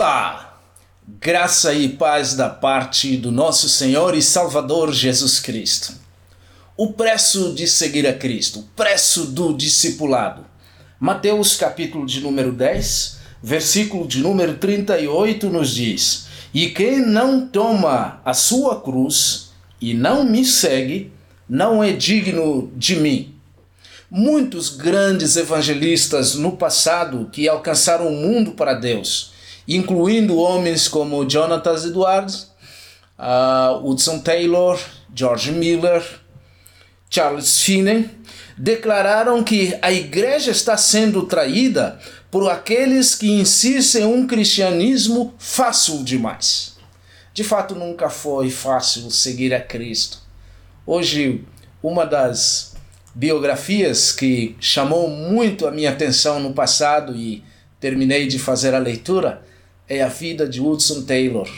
Olá! Graça e paz da parte do nosso Senhor e Salvador Jesus Cristo. O preço de seguir a Cristo, o preço do discipulado. Mateus capítulo de número 10, versículo de número 38 nos diz: E quem não toma a sua cruz e não me segue, não é digno de mim. Muitos grandes evangelistas no passado que alcançaram o mundo para Deus, incluindo homens como Jonathan Edwards, uh, Hudson Taylor, George Miller, Charles Finney, declararam que a igreja está sendo traída por aqueles que insistem em um cristianismo fácil demais. De fato, nunca foi fácil seguir a Cristo. Hoje, uma das biografias que chamou muito a minha atenção no passado e terminei de fazer a leitura é a vida de Hudson Taylor.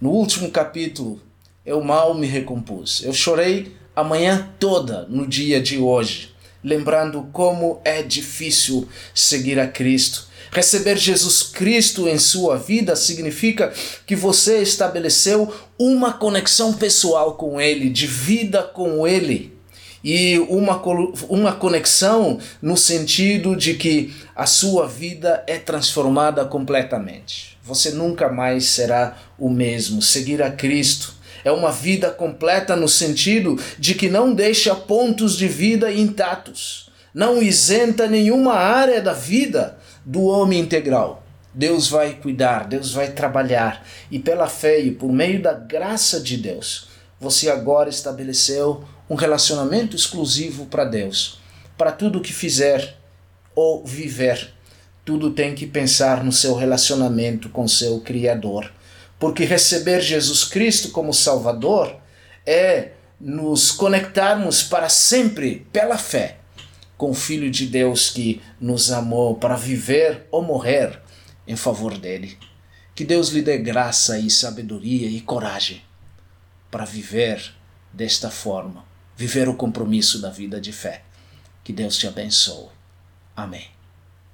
No último capítulo, eu mal me recompus. Eu chorei a manhã toda no dia de hoje, lembrando como é difícil seguir a Cristo. Receber Jesus Cristo em sua vida significa que você estabeleceu uma conexão pessoal com Ele, de vida com Ele. E uma, uma conexão no sentido de que a sua vida é transformada completamente. Você nunca mais será o mesmo. Seguir a Cristo é uma vida completa no sentido de que não deixa pontos de vida intactos, não isenta nenhuma área da vida do homem integral. Deus vai cuidar, Deus vai trabalhar, e pela fé e por meio da graça de Deus, você agora estabeleceu um relacionamento exclusivo para Deus. Para tudo que fizer ou viver, tudo tem que pensar no seu relacionamento com seu Criador porque receber Jesus Cristo como Salvador é nos conectarmos para sempre pela fé com o Filho de Deus que nos amou para viver ou morrer em favor dele. Que Deus lhe dê graça e sabedoria e coragem para viver desta forma, viver o compromisso da vida de fé. Que Deus te abençoe. Amém.